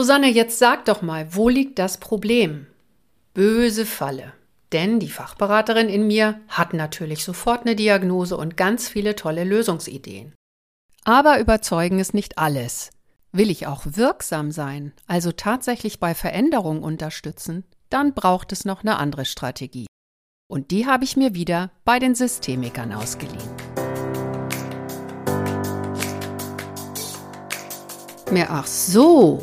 Susanne, jetzt sag doch mal, wo liegt das Problem? Böse Falle. Denn die Fachberaterin in mir hat natürlich sofort eine Diagnose und ganz viele tolle Lösungsideen. Aber überzeugen ist nicht alles. Will ich auch wirksam sein, also tatsächlich bei Veränderungen unterstützen, dann braucht es noch eine andere Strategie. Und die habe ich mir wieder bei den Systemikern ausgeliehen. Mehr ach so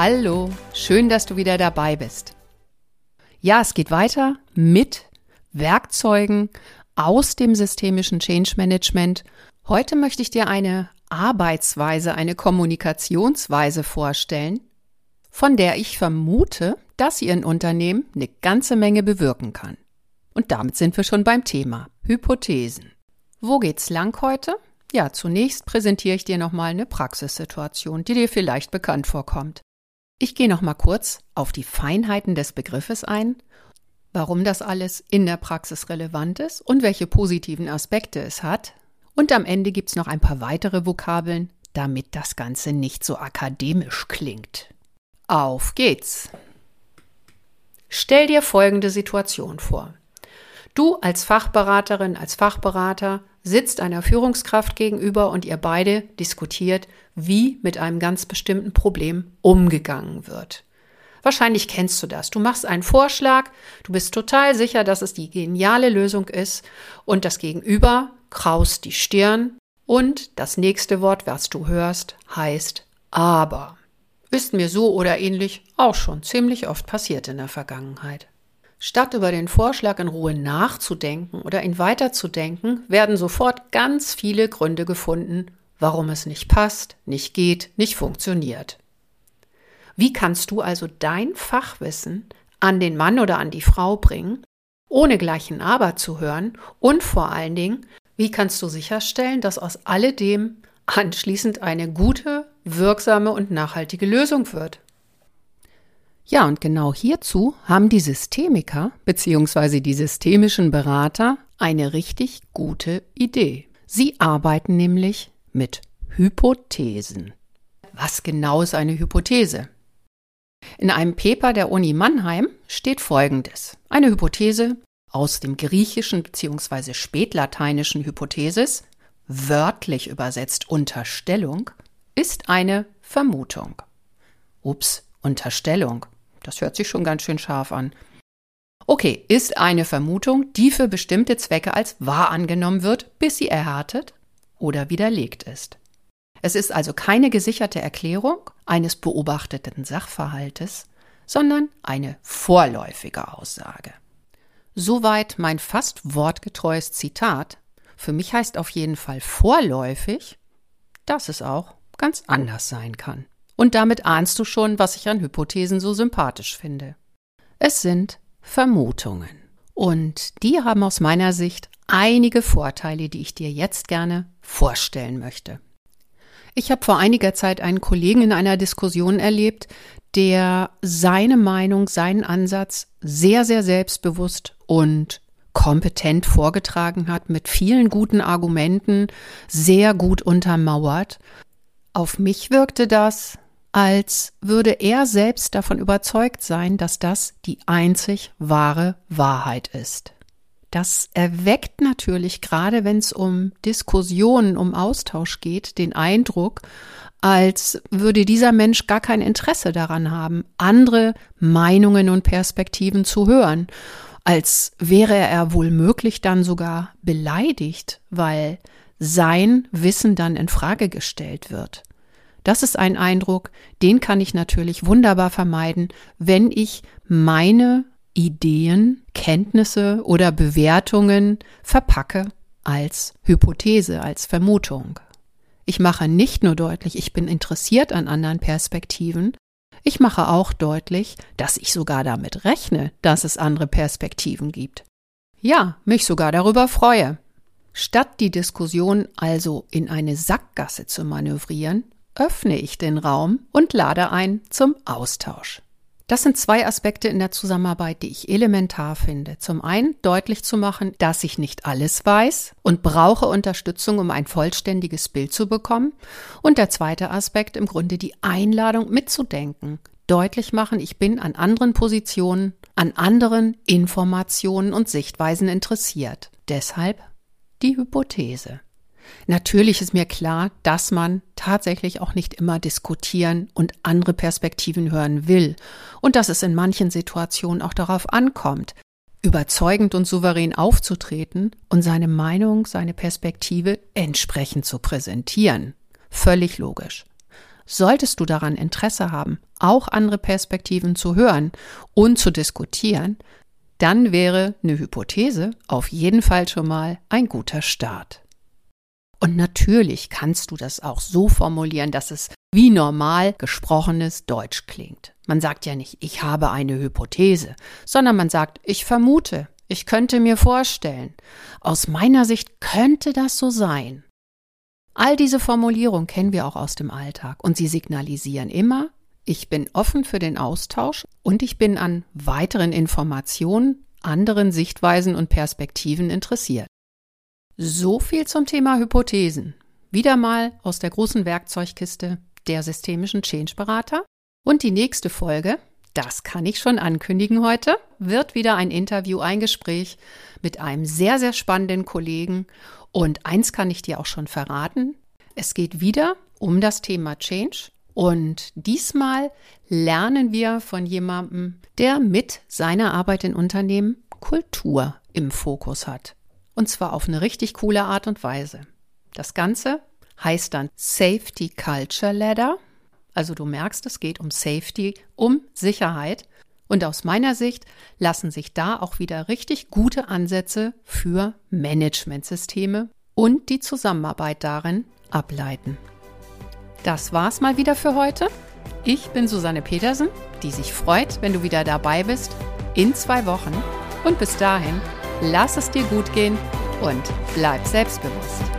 Hallo, schön, dass du wieder dabei bist. Ja, es geht weiter mit Werkzeugen aus dem systemischen Change Management. Heute möchte ich dir eine Arbeitsweise, eine Kommunikationsweise vorstellen, von der ich vermute, dass sie in Unternehmen eine ganze Menge bewirken kann. Und damit sind wir schon beim Thema Hypothesen. Wo geht's lang heute? Ja, zunächst präsentiere ich dir nochmal eine Praxissituation, die dir vielleicht bekannt vorkommt. Ich gehe noch mal kurz auf die Feinheiten des Begriffes ein, warum das alles in der Praxis relevant ist und welche positiven Aspekte es hat. Und am Ende gibt es noch ein paar weitere Vokabeln, damit das Ganze nicht so akademisch klingt. Auf geht's! Stell dir folgende Situation vor. Du als Fachberaterin, als Fachberater sitzt einer Führungskraft gegenüber und ihr beide diskutiert, wie mit einem ganz bestimmten Problem umgegangen wird. Wahrscheinlich kennst du das. Du machst einen Vorschlag, du bist total sicher, dass es die geniale Lösung ist und das Gegenüber kraust die Stirn und das nächste Wort, was du hörst, heißt aber. Ist mir so oder ähnlich auch schon ziemlich oft passiert in der Vergangenheit. Statt über den Vorschlag in Ruhe nachzudenken oder ihn weiterzudenken, werden sofort ganz viele Gründe gefunden, warum es nicht passt, nicht geht, nicht funktioniert. Wie kannst du also dein Fachwissen an den Mann oder an die Frau bringen, ohne gleich ein Aber zu hören und vor allen Dingen, wie kannst du sicherstellen, dass aus alledem anschließend eine gute, wirksame und nachhaltige Lösung wird? Ja, und genau hierzu haben die Systemiker bzw. die systemischen Berater eine richtig gute Idee. Sie arbeiten nämlich mit Hypothesen. Was genau ist eine Hypothese? In einem Paper der Uni Mannheim steht Folgendes. Eine Hypothese aus dem griechischen bzw. spätlateinischen Hypothesis, wörtlich übersetzt Unterstellung, ist eine Vermutung. Ups, Unterstellung. Das hört sich schon ganz schön scharf an. Okay, ist eine Vermutung, die für bestimmte Zwecke als wahr angenommen wird, bis sie erhärtet oder widerlegt ist. Es ist also keine gesicherte Erklärung eines beobachteten Sachverhaltes, sondern eine vorläufige Aussage. Soweit mein fast wortgetreues Zitat. Für mich heißt auf jeden Fall vorläufig, dass es auch ganz anders sein kann. Und damit ahnst du schon, was ich an Hypothesen so sympathisch finde. Es sind Vermutungen. Und die haben aus meiner Sicht einige Vorteile, die ich dir jetzt gerne vorstellen möchte. Ich habe vor einiger Zeit einen Kollegen in einer Diskussion erlebt, der seine Meinung, seinen Ansatz sehr, sehr selbstbewusst und kompetent vorgetragen hat, mit vielen guten Argumenten, sehr gut untermauert. Auf mich wirkte das als würde er selbst davon überzeugt sein, dass das die einzig wahre Wahrheit ist. Das erweckt natürlich gerade, wenn es um Diskussionen, um Austausch geht, den Eindruck, als würde dieser Mensch gar kein Interesse daran haben, andere Meinungen und Perspektiven zu hören, als wäre er wohl möglich dann sogar beleidigt, weil sein Wissen dann in Frage gestellt wird. Das ist ein Eindruck, den kann ich natürlich wunderbar vermeiden, wenn ich meine Ideen, Kenntnisse oder Bewertungen verpacke als Hypothese, als Vermutung. Ich mache nicht nur deutlich, ich bin interessiert an anderen Perspektiven, ich mache auch deutlich, dass ich sogar damit rechne, dass es andere Perspektiven gibt. Ja, mich sogar darüber freue. Statt die Diskussion also in eine Sackgasse zu manövrieren, öffne ich den Raum und lade ein zum Austausch. Das sind zwei Aspekte in der Zusammenarbeit, die ich elementar finde. Zum einen deutlich zu machen, dass ich nicht alles weiß und brauche Unterstützung, um ein vollständiges Bild zu bekommen. Und der zweite Aspekt im Grunde die Einladung mitzudenken. Deutlich machen, ich bin an anderen Positionen, an anderen Informationen und Sichtweisen interessiert. Deshalb die Hypothese. Natürlich ist mir klar, dass man tatsächlich auch nicht immer diskutieren und andere Perspektiven hören will und dass es in manchen Situationen auch darauf ankommt, überzeugend und souverän aufzutreten und seine Meinung, seine Perspektive entsprechend zu präsentieren. Völlig logisch. Solltest du daran Interesse haben, auch andere Perspektiven zu hören und zu diskutieren, dann wäre eine Hypothese auf jeden Fall schon mal ein guter Start. Und natürlich kannst du das auch so formulieren, dass es wie normal gesprochenes Deutsch klingt. Man sagt ja nicht, ich habe eine Hypothese, sondern man sagt, ich vermute, ich könnte mir vorstellen. Aus meiner Sicht könnte das so sein. All diese Formulierungen kennen wir auch aus dem Alltag und sie signalisieren immer, ich bin offen für den Austausch und ich bin an weiteren Informationen, anderen Sichtweisen und Perspektiven interessiert. So viel zum Thema Hypothesen. Wieder mal aus der großen Werkzeugkiste der systemischen Change-Berater. Und die nächste Folge, das kann ich schon ankündigen heute, wird wieder ein Interview, ein Gespräch mit einem sehr, sehr spannenden Kollegen. Und eins kann ich dir auch schon verraten. Es geht wieder um das Thema Change. Und diesmal lernen wir von jemandem, der mit seiner Arbeit in Unternehmen Kultur im Fokus hat. Und zwar auf eine richtig coole Art und Weise. Das Ganze heißt dann Safety Culture Ladder. Also du merkst, es geht um Safety, um Sicherheit. Und aus meiner Sicht lassen sich da auch wieder richtig gute Ansätze für Managementsysteme und die Zusammenarbeit darin ableiten. Das war's mal wieder für heute. Ich bin Susanne Petersen, die sich freut, wenn du wieder dabei bist in zwei Wochen. Und bis dahin Lass es dir gut gehen und bleib selbstbewusst.